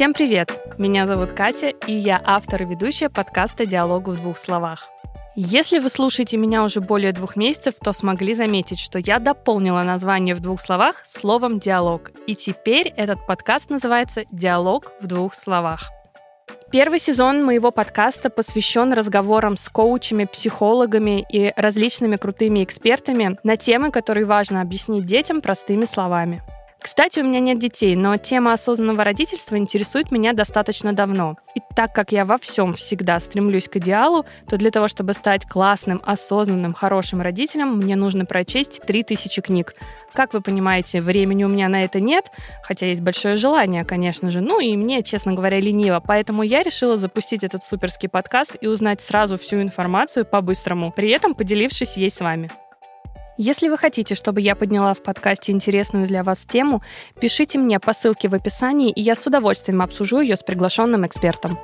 Всем привет! Меня зовут Катя, и я автор и ведущая подкаста «Диалог в двух словах». Если вы слушаете меня уже более двух месяцев, то смогли заметить, что я дополнила название в двух словах словом «диалог». И теперь этот подкаст называется «Диалог в двух словах». Первый сезон моего подкаста посвящен разговорам с коучами, психологами и различными крутыми экспертами на темы, которые важно объяснить детям простыми словами. Кстати, у меня нет детей, но тема осознанного родительства интересует меня достаточно давно. И так как я во всем всегда стремлюсь к идеалу, то для того, чтобы стать классным, осознанным, хорошим родителем, мне нужно прочесть 3000 книг. Как вы понимаете, времени у меня на это нет, хотя есть большое желание, конечно же. Ну и мне, честно говоря, лениво. Поэтому я решила запустить этот суперский подкаст и узнать сразу всю информацию по-быстрому, при этом поделившись ей с вами. Если вы хотите, чтобы я подняла в подкасте интересную для вас тему, пишите мне по ссылке в описании, и я с удовольствием обсужу ее с приглашенным экспертом.